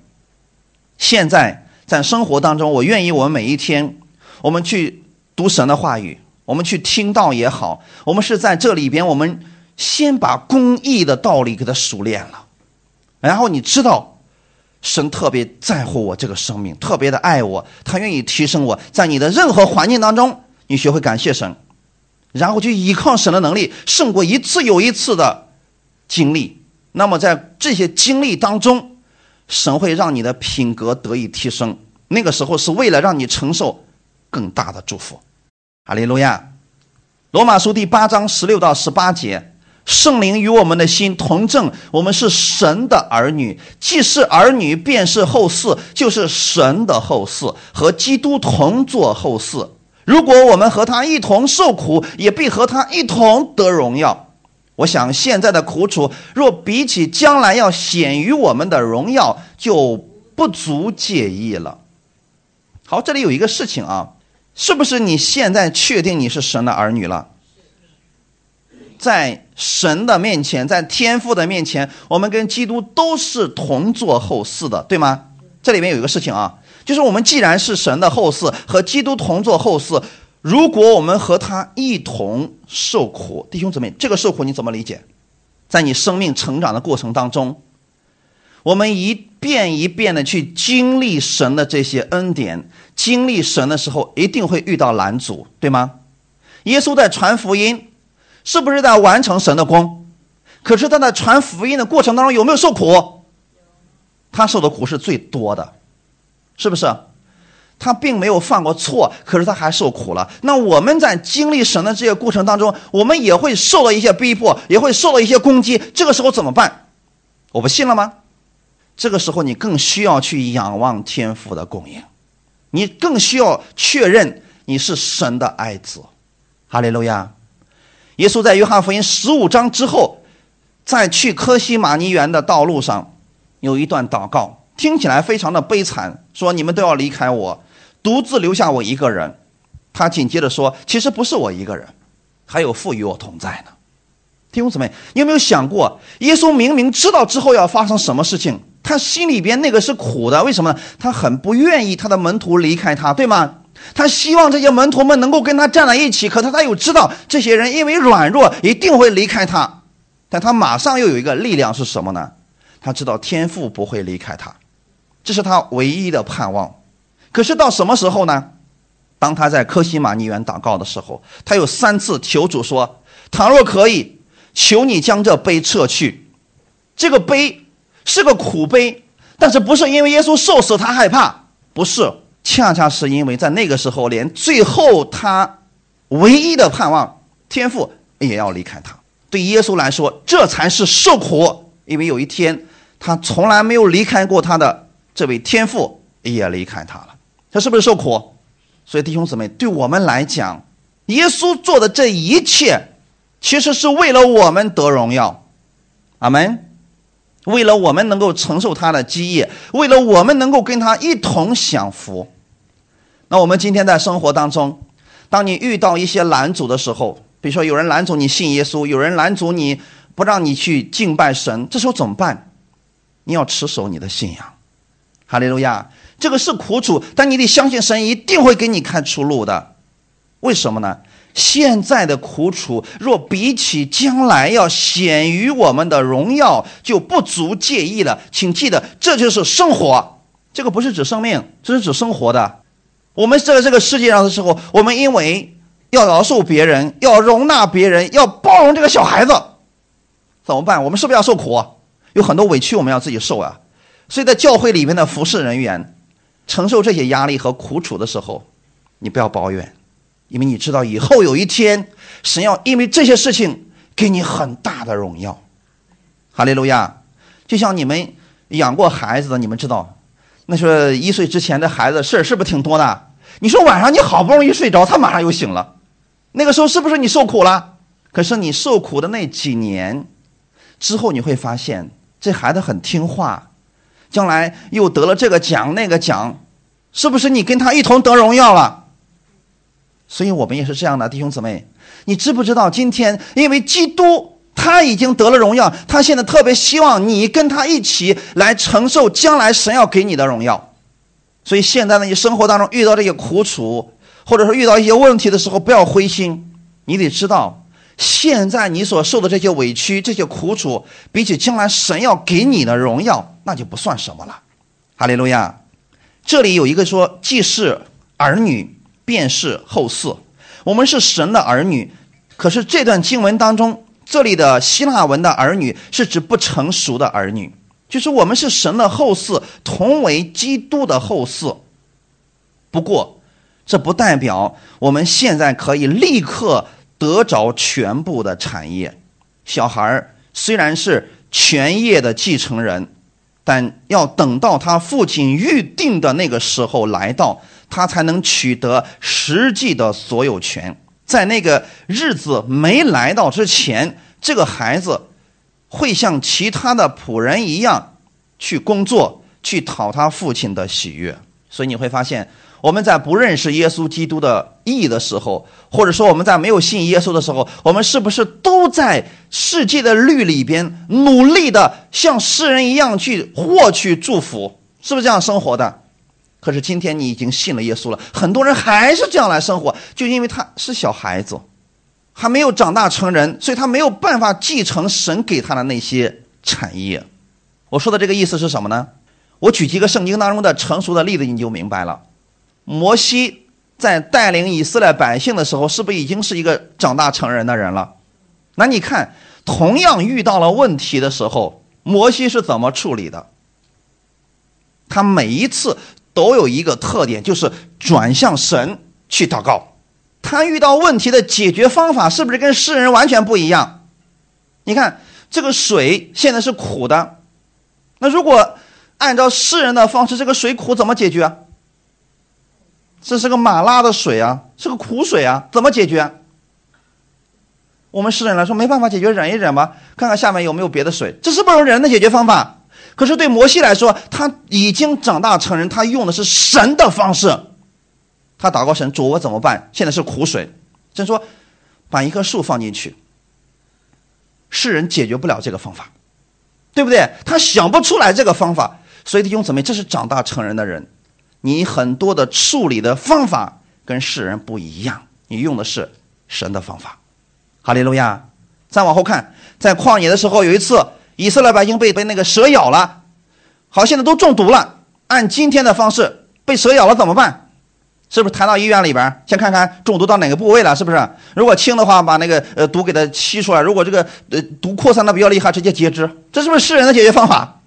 现在在生活当中，我愿意我们每一天，我们去读神的话语，我们去听道也好，我们是在这里边，我们。先把公义的道理给他熟练了，然后你知道，神特别在乎我这个生命，特别的爱我，他愿意提升我。在你的任何环境当中，你学会感谢神，然后去依靠神的能力，胜过一次又一次的经历。那么在这些经历当中，神会让你的品格得以提升。那个时候是为了让你承受更大的祝福。哈利路亚。罗马书第八章十六到十八节。圣灵与我们的心同证，我们是神的儿女。既是儿女，便是后嗣，就是神的后嗣，和基督同作后嗣。如果我们和他一同受苦，也必和他一同得荣耀。我想现在的苦楚，若比起将来要显于我们的荣耀，就不足介意了。好，这里有一个事情啊，是不是你现在确定你是神的儿女了？在神的面前，在天父的面前，我们跟基督都是同作后嗣的，对吗？这里面有一个事情啊，就是我们既然是神的后嗣，和基督同作后嗣，如果我们和他一同受苦，弟兄姊妹，这个受苦你怎么理解？在你生命成长的过程当中，我们一遍一遍的去经历神的这些恩典，经历神的时候，一定会遇到拦阻，对吗？耶稣在传福音。是不是在完成神的功？可是他在传福音的过程当中有没有受苦？他受的苦是最多的，是不是？他并没有犯过错，可是他还受苦了。那我们在经历神的这些过程当中，我们也会受到一些逼迫，也会受到一些攻击。这个时候怎么办？我不信了吗？这个时候你更需要去仰望天父的供应，你更需要确认你是神的爱子。哈利路亚。耶稣在约翰福音十五章之后，在去科西玛尼园的道路上，有一段祷告，听起来非常的悲惨，说你们都要离开我，独自留下我一个人。他紧接着说，其实不是我一个人，还有父与我同在呢。弟兄姊妹，你有没有想过，耶稣明明知道之后要发生什么事情，他心里边那个是苦的，为什么呢？他很不愿意他的门徒离开他，对吗？他希望这些门徒们能够跟他站在一起，可他他又知道这些人因为软弱一定会离开他，但他马上又有一个力量是什么呢？他知道天父不会离开他，这是他唯一的盼望。可是到什么时候呢？当他在科西玛尼园祷告的时候，他有三次求主说：“倘若可以，求你将这杯撤去。”这个杯是个苦杯，但是不是因为耶稣受死他害怕，不是。恰恰是因为在那个时候，连最后他唯一的盼望天父也要离开他。对耶稣来说，这才是受苦，因为有一天他从来没有离开过他的这位天父，也离开他了。他是不是受苦？所以弟兄姊妹，对我们来讲，耶稣做的这一切，其实是为了我们得荣耀。阿门。为了我们能够承受他的基业，为了我们能够跟他一同享福。那我们今天在生活当中，当你遇到一些拦阻的时候，比如说有人拦阻你信耶稣，有人拦阻你不让你去敬拜神，这时候怎么办？你要持守你的信仰。哈利路亚！这个是苦楚，但你得相信神一定会给你看出路的。为什么呢？现在的苦楚，若比起将来要显于我们的荣耀，就不足介意了。请记得，这就是生活。这个不是指生命，这是指生活的。我们在这个世界上的时候，我们因为要饶恕别人，要容纳别人，要包容这个小孩子，怎么办？我们是不是要受苦？有很多委屈我们要自己受啊。所以在教会里面的服侍人员，承受这些压力和苦楚的时候，你不要抱怨。因为你知道，以后有一天，神要因为这些事情给你很大的荣耀，哈利路亚！就像你们养过孩子的，你们知道，那时候一岁之前的孩子事儿是不是挺多的？你说晚上你好不容易睡着，他马上又醒了，那个时候是不是你受苦了？可是你受苦的那几年之后，你会发现这孩子很听话，将来又得了这个奖那个奖，是不是你跟他一同得荣耀了？所以我们也是这样的，弟兄姊妹，你知不知道？今天因为基督他已经得了荣耀，他现在特别希望你跟他一起来承受将来神要给你的荣耀。所以现在呢，你生活当中遇到这些苦楚，或者说遇到一些问题的时候，不要灰心。你得知道，现在你所受的这些委屈、这些苦楚，比起将来神要给你的荣耀，那就不算什么了。哈利路亚！这里有一个说，既是儿女。便是后嗣，我们是神的儿女。可是这段经文当中，这里的希腊文的儿女是指不成熟的儿女，就是我们是神的后嗣，同为基督的后嗣。不过，这不代表我们现在可以立刻得着全部的产业。小孩虽然是全业的继承人，但要等到他父亲预定的那个时候来到。他才能取得实际的所有权。在那个日子没来到之前，这个孩子会像其他的仆人一样去工作，去讨他父亲的喜悦。所以你会发现，我们在不认识耶稣基督的义的时候，或者说我们在没有信耶稣的时候，我们是不是都在世界的律里边努力的像世人一样去获取祝福？是不是这样生活的？可是今天你已经信了耶稣了，很多人还是这样来生活，就因为他是小孩子，还没有长大成人，所以他没有办法继承神给他的那些产业。我说的这个意思是什么呢？我举几个圣经当中的成熟的例子，你就明白了。摩西在带领以色列百姓的时候，是不是已经是一个长大成人的人了？那你看，同样遇到了问题的时候，摩西是怎么处理的？他每一次。都有一个特点，就是转向神去祷告。他遇到问题的解决方法是不是跟世人完全不一样？你看这个水现在是苦的，那如果按照世人的方式，这个水苦怎么解决？这是个马拉的水啊，是个苦水啊，怎么解决？我们世人来说没办法解决，忍一忍吧，看看下面有没有别的水。这是不是人的解决方法？可是对摩西来说，他已经长大成人，他用的是神的方式。他祷告神主，我怎么办？现在是苦水。神说，把一棵树放进去。世人解决不了这个方法，对不对？他想不出来这个方法。所以弟兄姊妹，这是长大成人的人。你很多的处理的方法跟世人不一样，你用的是神的方法。哈利路亚。再往后看，在旷野的时候，有一次。以色列百姓被被那个蛇咬了，好，现在都中毒了。按今天的方式，被蛇咬了怎么办？是不是抬到医院里边，先看看中毒到哪个部位了？是不是？如果轻的话，把那个呃毒给它吸出来；如果这个呃毒扩散的比较厉害，直接截肢。这是不是世人的解决方法？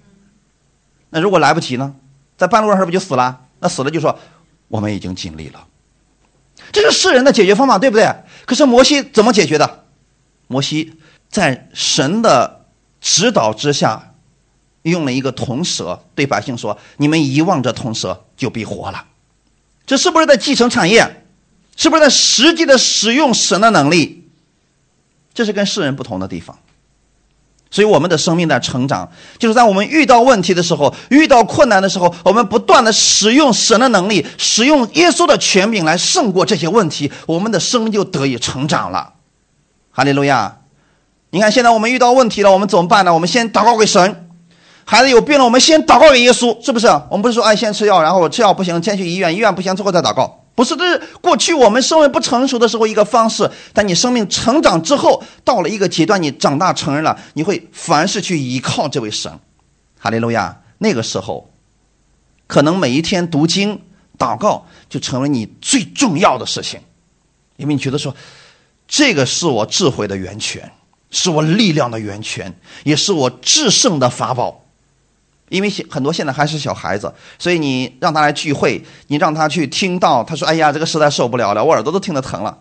那如果来不及呢？在半路上是不是就死了？那死了就说我们已经尽力了。这是世人的解决方法，对不对？可是摩西怎么解决的？摩西在神的指导之下，用了一个铜蛇，对百姓说：“你们遗忘这铜蛇，就必活了。”这是不是在继承产业？是不是在实际的使用神的能力？这是跟世人不同的地方。所以我们的生命在成长，就是在我们遇到问题的时候、遇到困难的时候，我们不断的使用神的能力，使用耶稣的权柄来胜过这些问题，我们的生命就得以成长了。哈利路亚！你看，现在我们遇到问题了，我们怎么办呢？我们先祷告给神。孩子有病了，我们先祷告给耶稣，是不是？我们不是说，哎，先吃药，然后吃药不行，先去医院，医院不行，最后再祷告。不是，这是过去我们生命不成熟的时候一个方式。但你生命成长之后，到了一个阶段，你长大成人了，你会凡事去依靠这位神。哈利路亚！那个时候，可能每一天读经、祷告就成为你最重要的事情，因为你觉得说，这个是我智慧的源泉，是我力量的源泉，也是我制胜的法宝。因为很多现在还是小孩子，所以你让他来聚会，你让他去听到，他说：“哎呀，这个实在受不了了，我耳朵都听得疼了。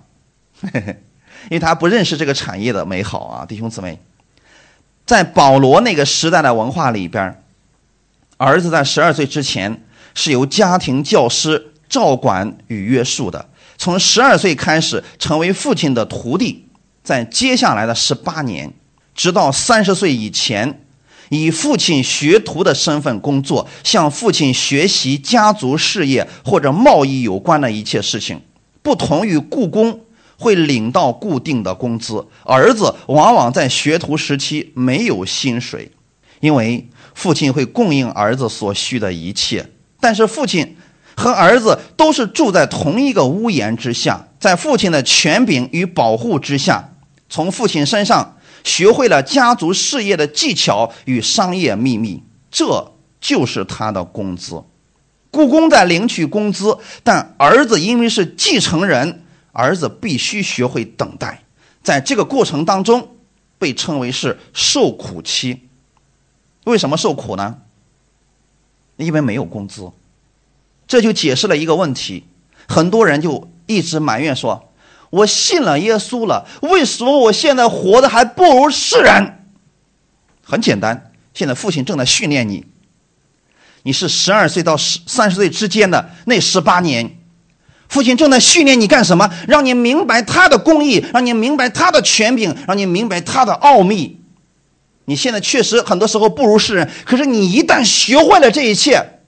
”因为他不认识这个产业的美好啊，弟兄姊妹，在保罗那个时代的文化里边，儿子在十二岁之前是由家庭教师照管与约束的，从十二岁开始成为父亲的徒弟，在接下来的十八年，直到三十岁以前。以父亲学徒的身份工作，向父亲学习家族事业或者贸易有关的一切事情。不同于雇工会领到固定的工资，儿子往往在学徒时期没有薪水，因为父亲会供应儿子所需的一切。但是父亲和儿子都是住在同一个屋檐之下，在父亲的权柄与保护之下，从父亲身上。学会了家族事业的技巧与商业秘密，这就是他的工资。故宫在领取工资，但儿子因为是继承人，儿子必须学会等待，在这个过程当中，被称为是受苦期。为什么受苦呢？因为没有工资，这就解释了一个问题。很多人就一直埋怨说。我信了耶稣了，为什么我现在活的还不如世人？很简单，现在父亲正在训练你。你是十二岁到十三十岁之间的那十八年，父亲正在训练你干什么？让你明白他的公义，让你明白他的权柄，让你明白他的奥秘。你现在确实很多时候不如世人，可是你一旦学会了这一切，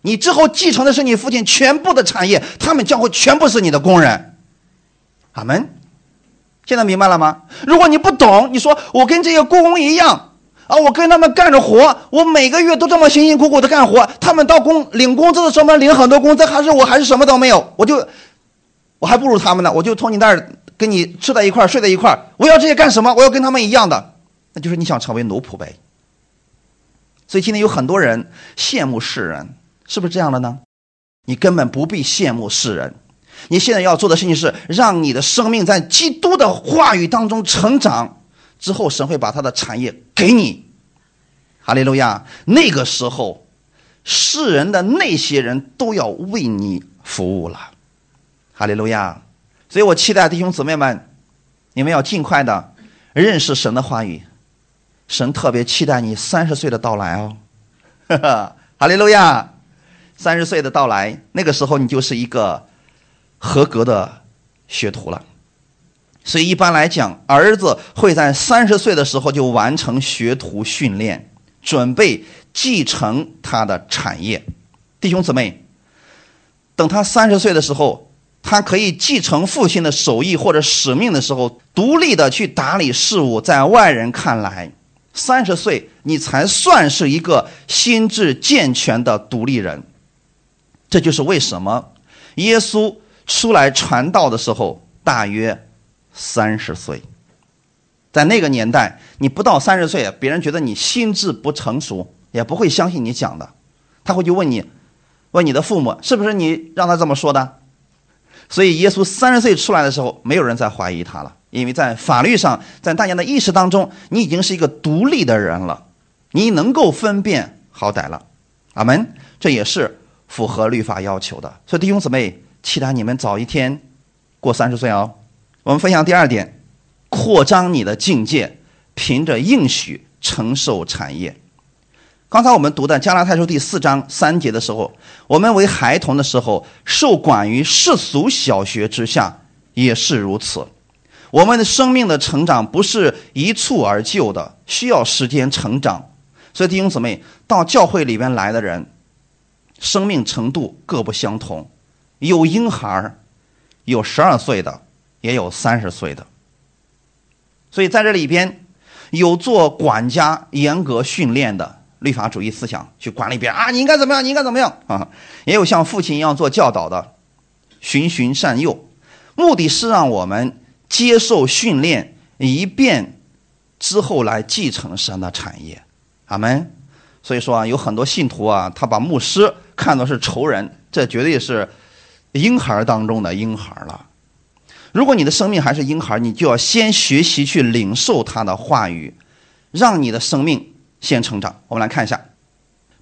你之后继承的是你父亲全部的产业，他们将会全部是你的工人。阿门，现在明白了吗？如果你不懂，你说我跟这些雇工一样啊，我跟他们干着活，我每个月都这么辛辛苦苦的干活，他们到工领工资的时候呢，领很多工资，还是我还是什么都没有，我就我还不如他们呢，我就从你那儿跟你吃在一块儿睡在一块儿我要这些干什么？我要跟他们一样的，那就是你想成为奴仆呗。所以今天有很多人羡慕世人，是不是这样的呢？你根本不必羡慕世人。你现在要做的事情是，让你的生命在基督的话语当中成长，之后神会把他的产业给你。哈利路亚！那个时候，世人的那些人都要为你服务了。哈利路亚！所以我期待弟兄姊妹们，你们要尽快的认识神的话语。神特别期待你三十岁的到来哦。哈利路亚！三十岁的到来，那个时候你就是一个。合格的学徒了，所以一般来讲，儿子会在三十岁的时候就完成学徒训练，准备继承他的产业。弟兄姊妹，等他三十岁的时候，他可以继承父亲的手艺或者使命的时候，独立的去打理事务。在外人看来，三十岁你才算是一个心智健全的独立人。这就是为什么耶稣。出来传道的时候，大约三十岁。在那个年代，你不到三十岁，别人觉得你心智不成熟，也不会相信你讲的。他会去问你，问你的父母，是不是你让他这么说的？所以，耶稣三十岁出来的时候，没有人再怀疑他了，因为在法律上，在大家的意识当中，你已经是一个独立的人了，你能够分辨好歹了。阿门。这也是符合律法要求的。所以，弟兄姊妹。期待你们早一天过三十岁哦。我们分享第二点，扩张你的境界，凭着应许承受产业。刚才我们读的加拉太书第四章三节的时候，我们为孩童的时候，受管于世俗小学之下，也是如此。我们的生命的成长不是一蹴而就的，需要时间成长。所以弟兄姊妹，到教会里边来的人，生命程度各不相同，有婴孩儿，有十二岁的，也有三十岁的。所以在这里边，有做管家严格训练的律法主义思想去管理别人啊，你应该怎么样，你应该怎么样啊？也有像父亲一样做教导的，循循善诱，目的是让我们接受训练，一遍之后来继承神的产业。阿门。所以说啊，有很多信徒啊，他把牧师看作是仇人，这绝对是婴孩当中的婴孩了。如果你的生命还是婴孩，你就要先学习去领受他的话语，让你的生命先成长。我们来看一下《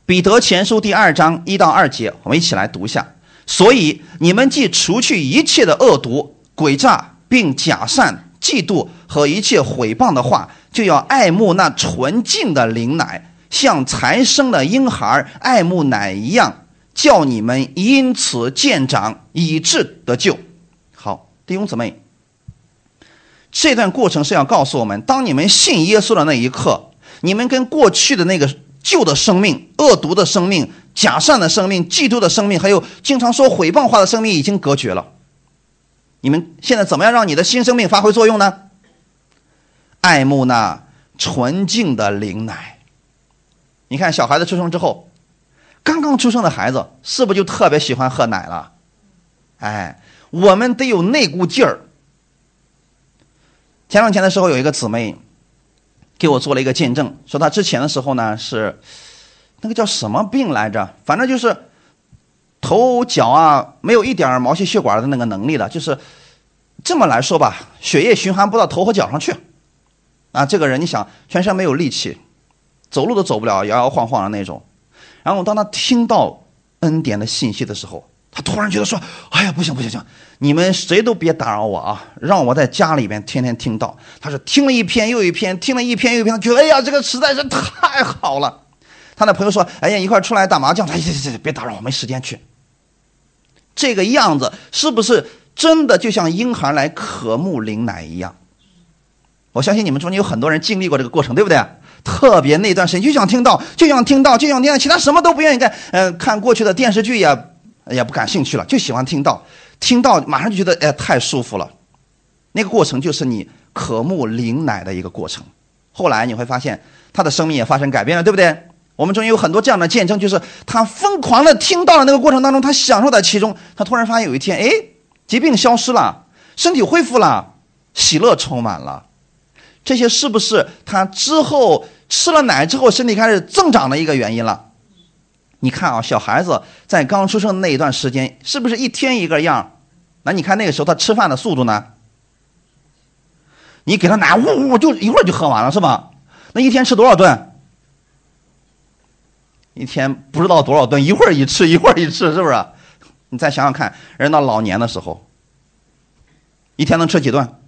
彼得前书》第二章一到二节，我们一起来读一下。所以你们既除去一切的恶毒、诡诈，并假善、嫉妒和一切毁谤的话。就要爱慕那纯净的灵奶，像才生的婴孩爱慕奶一样，叫你们因此见长，以致得救。好，弟兄姊妹，这段过程是要告诉我们：当你们信耶稣的那一刻，你们跟过去的那个旧的生命、恶毒的生命、假善的生命、嫉妒的生命，还有经常说毁谤话的生命已经隔绝了。你们现在怎么样让你的新生命发挥作用呢？爱慕那纯净的灵奶。你看，小孩子出生之后，刚刚出生的孩子是不是就特别喜欢喝奶了？哎，我们得有那股劲儿。前两天的时候，有一个姊妹给我做了一个见证，说她之前的时候呢是那个叫什么病来着？反正就是头脚啊没有一点毛细血管的那个能力了，就是这么来说吧，血液循环不到头和脚上去。啊，这个人你想，全身没有力气，走路都走不了，摇摇晃晃的那种。然后当他听到恩典的信息的时候，他突然觉得说：“哎呀，不行不行行，你们谁都别打扰我啊，让我在家里边天天听到。”他是听了一篇又一篇，听了一篇又一篇，觉得哎呀，这个实在是太好了。他的朋友说：“哎呀，一块出来打麻将。”他：“哎呀，别打扰我，没时间去。”这个样子是不是真的就像婴孩来渴慕灵奶一样？我相信你们中间有很多人经历过这个过程，对不对？特别那段时间就想听到，就想听到，就想听到，其他什么都不愿意干。呃，看过去的电视剧也也不感兴趣了，就喜欢听到，听到马上就觉得哎太舒服了。那个过程就是你渴慕灵奶的一个过程。后来你会发现他的生命也发生改变了，对不对？我们中间有很多这样的见证，就是他疯狂的听到了那个过程当中，他享受在其中，他突然发现有一天，哎，疾病消失了，身体恢复了，喜乐充满了。这些是不是他之后吃了奶之后身体开始增长的一个原因了？你看啊，小孩子在刚出生那一段时间，是不是一天一个样？那你看那个时候他吃饭的速度呢？你给他奶，呜呜就一会儿就喝完了，是吧？那一天吃多少顿？一天不知道多少顿，一会儿一吃，一会儿一吃，是不是？你再想想看，人到老年的时候，一天能吃几顿？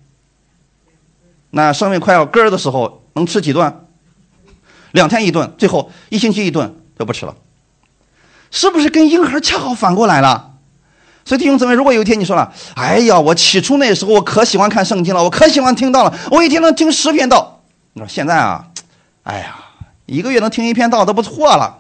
那生命快要根儿的时候，能吃几顿？两天一顿，最后一星期一顿就不吃了，是不是跟婴孩恰好反过来了？所以弟兄姊妹，如果有一天你说了：“哎呀，我起初那时候我可喜欢看圣经了，我可喜欢听到了，我一天能听十篇道。”你说现在啊，哎呀，一个月能听一篇道都不错了，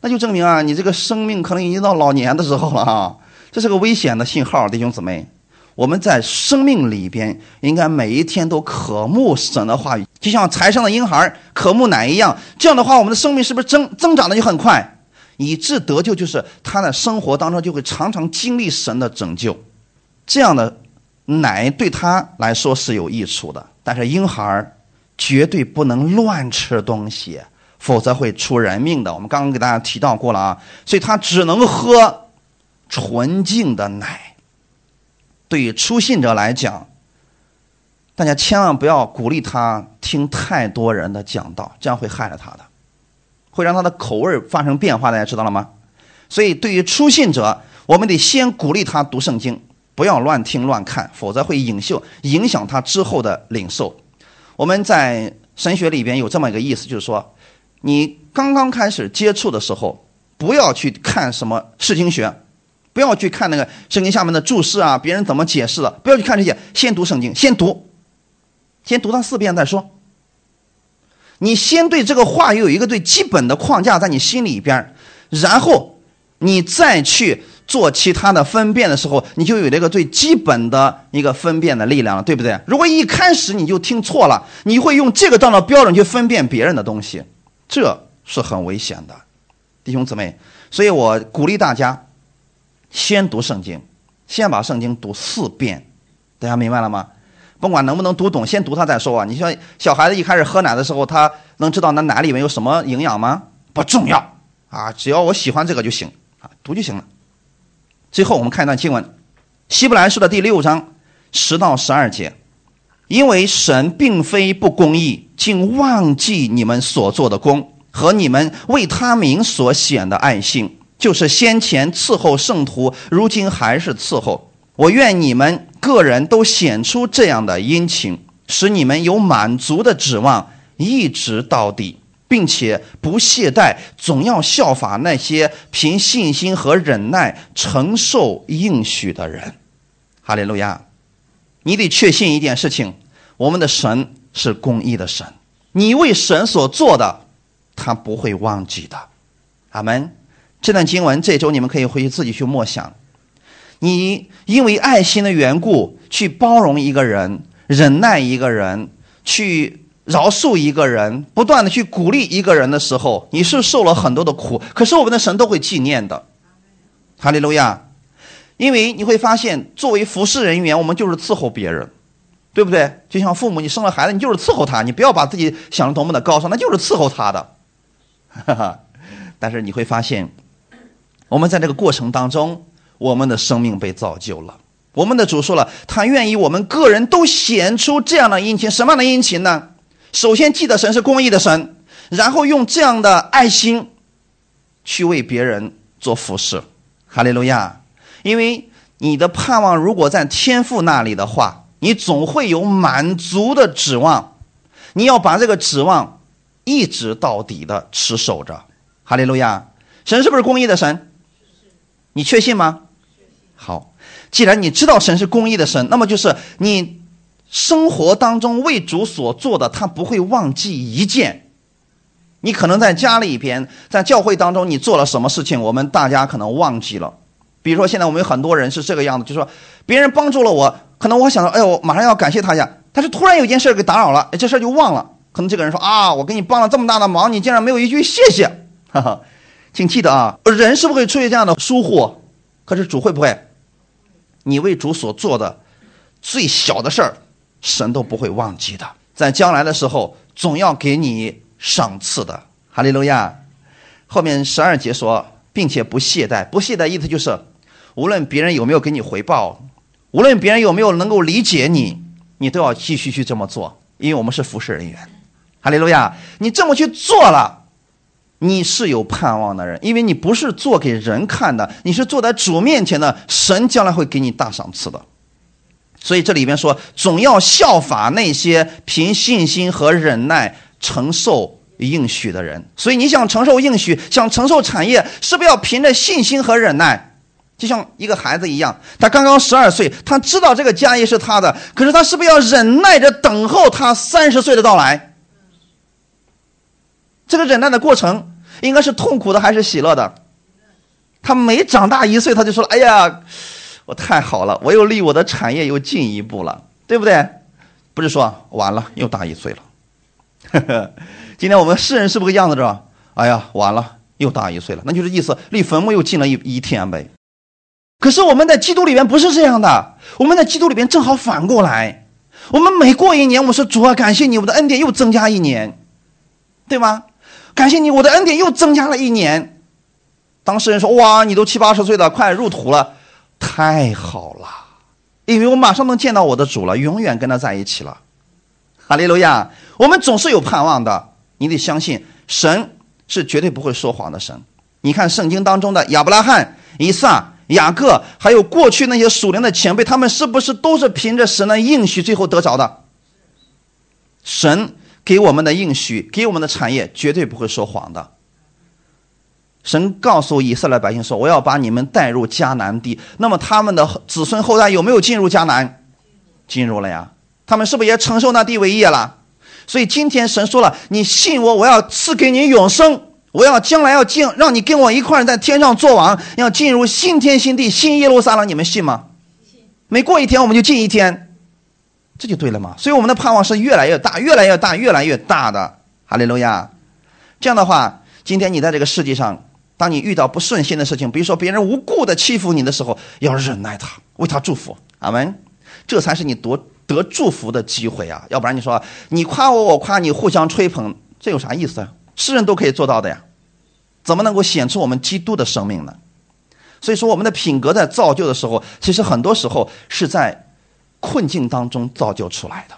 那就证明啊，你这个生命可能已经到老年的时候了啊，这是个危险的信号，弟兄姊妹。我们在生命里边，应该每一天都渴慕神的话语，就像财上的婴孩渴慕奶一样。这样的话，我们的生命是不是增增长的就很快？以致得救，就是他的生活当中就会常常经历神的拯救。这样的奶对他来说是有益处的，但是婴孩绝对不能乱吃东西，否则会出人命的。我们刚刚给大家提到过了啊，所以他只能喝纯净的奶。对于初信者来讲，大家千万不要鼓励他听太多人的讲道，这样会害了他的，会让他的口味发生变化。大家知道了吗？所以，对于初信者，我们得先鼓励他读圣经，不要乱听乱看，否则会影秀影响他之后的领受。我们在神学里边有这么一个意思，就是说，你刚刚开始接触的时候，不要去看什么释经学，不要去看那个圣经下面的注释啊，别人怎么解释的，不要去看这些，先读圣经，先读，先读它四遍再说。你先对这个话语有一个最基本的框架在你心里边，然后你再去做其他的分辨的时候，你就有那个最基本的一个分辨的力量了，对不对？如果一开始你就听错了，你会用这个当做标准去分辨别人的东西，这是很危险的，弟兄姊妹。所以我鼓励大家先读圣经，先把圣经读四遍，大家明白了吗？甭管能不能读懂，先读它再说啊！你说小孩子一开始喝奶的时候，他能知道那奶里面有什么营养吗？不重要啊，只要我喜欢这个就行啊，读就行了。最后我们看一段经文，《希伯来书》的第六章十到十二节，因为神并非不公义，竟忘记你们所做的功和你们为他名所显的爱心，就是先前伺候圣徒，如今还是伺候。我愿你们个人都显出这样的殷勤，使你们有满足的指望，一直到底，并且不懈怠，总要效法那些凭信心和忍耐承受应许的人。哈利路亚！你得确信一件事情：我们的神是公义的神，你为神所做的，他不会忘记的。阿门。这段经文这周你们可以回去自己去默想。你因为爱心的缘故去包容一个人、忍耐一个人、去饶恕一个人、不断的去鼓励一个人的时候，你是受了很多的苦。可是我们的神都会纪念的，哈利路亚！因为你会发现，作为服侍人员，我们就是伺候别人，对不对？就像父母，你生了孩子，你就是伺候他，你不要把自己想的多么的高尚，那就是伺候他的。哈哈，但是你会发现，我们在这个过程当中。我们的生命被造就了。我们的主说了，他愿意我们个人都显出这样的殷勤。什么样的殷勤呢？首先记得神是公义的神，然后用这样的爱心去为别人做服侍。哈利路亚！因为你的盼望如果在天父那里的话，你总会有满足的指望。你要把这个指望一直到底的持守着。哈利路亚！神是不是公义的神？你确信吗？好，既然你知道神是公义的神，那么就是你生活当中为主所做的，他不会忘记一件。你可能在家里边，在教会当中，你做了什么事情，我们大家可能忘记了。比如说，现在我们有很多人是这个样子，就说别人帮助了我，可能我想到，哎呦，我马上要感谢他一下，但是突然有件事给打扰了，哎这事就忘了。可能这个人说啊，我给你帮了这么大的忙，你竟然没有一句谢谢，哈哈。请记得啊，人是不是会出现这样的疏忽？可是主会不会？你为主所做的最小的事儿，神都不会忘记的。在将来的时候，总要给你赏赐的。哈利路亚！后面十二节说，并且不懈怠。不懈怠意思就是，无论别人有没有给你回报，无论别人有没有能够理解你，你都要继续去这么做，因为我们是服侍人员。哈利路亚！你这么去做了。你是有盼望的人，因为你不是做给人看的，你是坐在主面前的，神将来会给你大赏赐的。所以这里边说，总要效法那些凭信心和忍耐承受应许的人。所以你想承受应许，想承受产业，是不是要凭着信心和忍耐？就像一个孩子一样，他刚刚十二岁，他知道这个家业是他的，可是他是不是要忍耐着等候他三十岁的到来？这个忍耐的过程。应该是痛苦的还是喜乐的？他每长大一岁，他就说：“哎呀，我太好了，我又离我的产业又进一步了，对不对？”不是说完了又大一岁了。今天我们世人是不是个样子？着？哎呀，完了又大一岁了，那就是意思离坟墓又近了一一天呗。可是我们在基督里边不是这样的，我们在基督里边正好反过来，我们每过一年，我说主啊，感谢你，我的恩典又增加一年，对吗？感谢你，我的恩典又增加了一年。当事人说：“哇，你都七八十岁了，快入土了，太好了！因为我马上能见到我的主了，永远跟他在一起了。”哈利路亚！我们总是有盼望的，你得相信神是绝对不会说谎的神。你看圣经当中的亚伯拉罕、以撒、雅各，还有过去那些属灵的前辈，他们是不是都是凭着神的应许最后得着的？神给我们的应许，给我们的产业，绝对不会说谎的。神告诉以色列百姓说：“我要把你们带入迦南地。”那么他们的子孙后代有没有进入迦南？进入了呀。他们是不是也承受那地为业了？所以今天神说了：“你信我，我要赐给你永生。我要将来要进，让你跟我一块在天上做王，要进入新天新地、新耶路撒冷。你们信吗？信每过一天我们就进一天，这就对了嘛。所以我们的盼望是越来越大、越来越大、越来越大的。哈利路亚。这样的话，今天你在这个世界上。当你遇到不顺心的事情，比如说别人无故的欺负你的时候，要忍耐他，为他祝福，阿门。这才是你夺得祝福的机会啊！要不然你说你夸我，我夸你，互相吹捧，这有啥意思啊？世人都可以做到的呀，怎么能够显出我们基督的生命呢？所以说，我们的品格在造就的时候，其实很多时候是在困境当中造就出来的。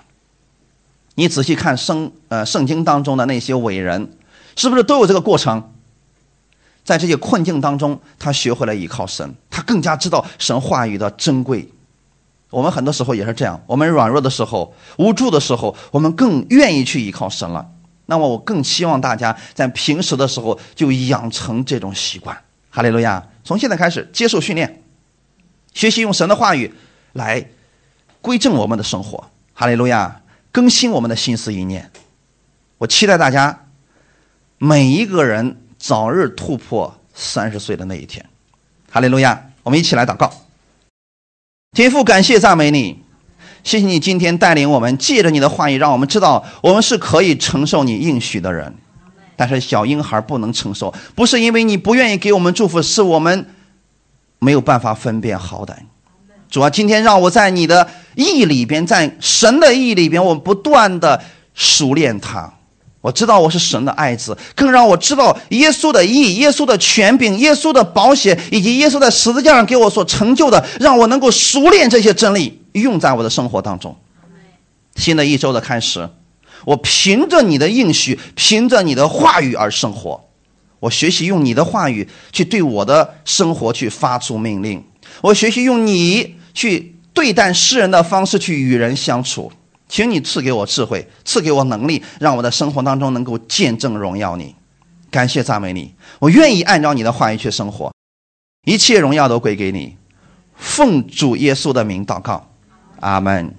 你仔细看圣呃圣经当中的那些伟人，是不是都有这个过程？在这些困境当中，他学会了依靠神，他更加知道神话语的珍贵。我们很多时候也是这样，我们软弱的时候、无助的时候，我们更愿意去依靠神了。那么，我更希望大家在平时的时候就养成这种习惯。哈利路亚！从现在开始接受训练，学习用神的话语来归正我们的生活。哈利路亚！更新我们的心思意念。我期待大家每一个人。早日突破三十岁的那一天，哈利路亚！我们一起来祷告。天父，感谢赞美你，谢谢你今天带领我们，借着你的话语，让我们知道我们是可以承受你应许的人。但是小婴孩不能承受，不是因为你不愿意给我们祝福，是我们没有办法分辨好歹。主啊，今天让我在你的意里边，在神的意里边，我不断的熟练它。我知道我是神的爱子，更让我知道耶稣的意、耶稣的权柄、耶稣的保险，以及耶稣在十字架上给我所成就的，让我能够熟练这些真理，用在我的生活当中。新的一周的开始，我凭着你的应许，凭着你的话语而生活。我学习用你的话语去对我的生活去发出命令。我学习用你去对待世人的方式去与人相处。请你赐给我智慧，赐给我能力，让我的生活当中能够见证荣耀你。感谢赞美你，我愿意按照你的话语去生活，一切荣耀都归给你。奉主耶稣的名祷告，阿门。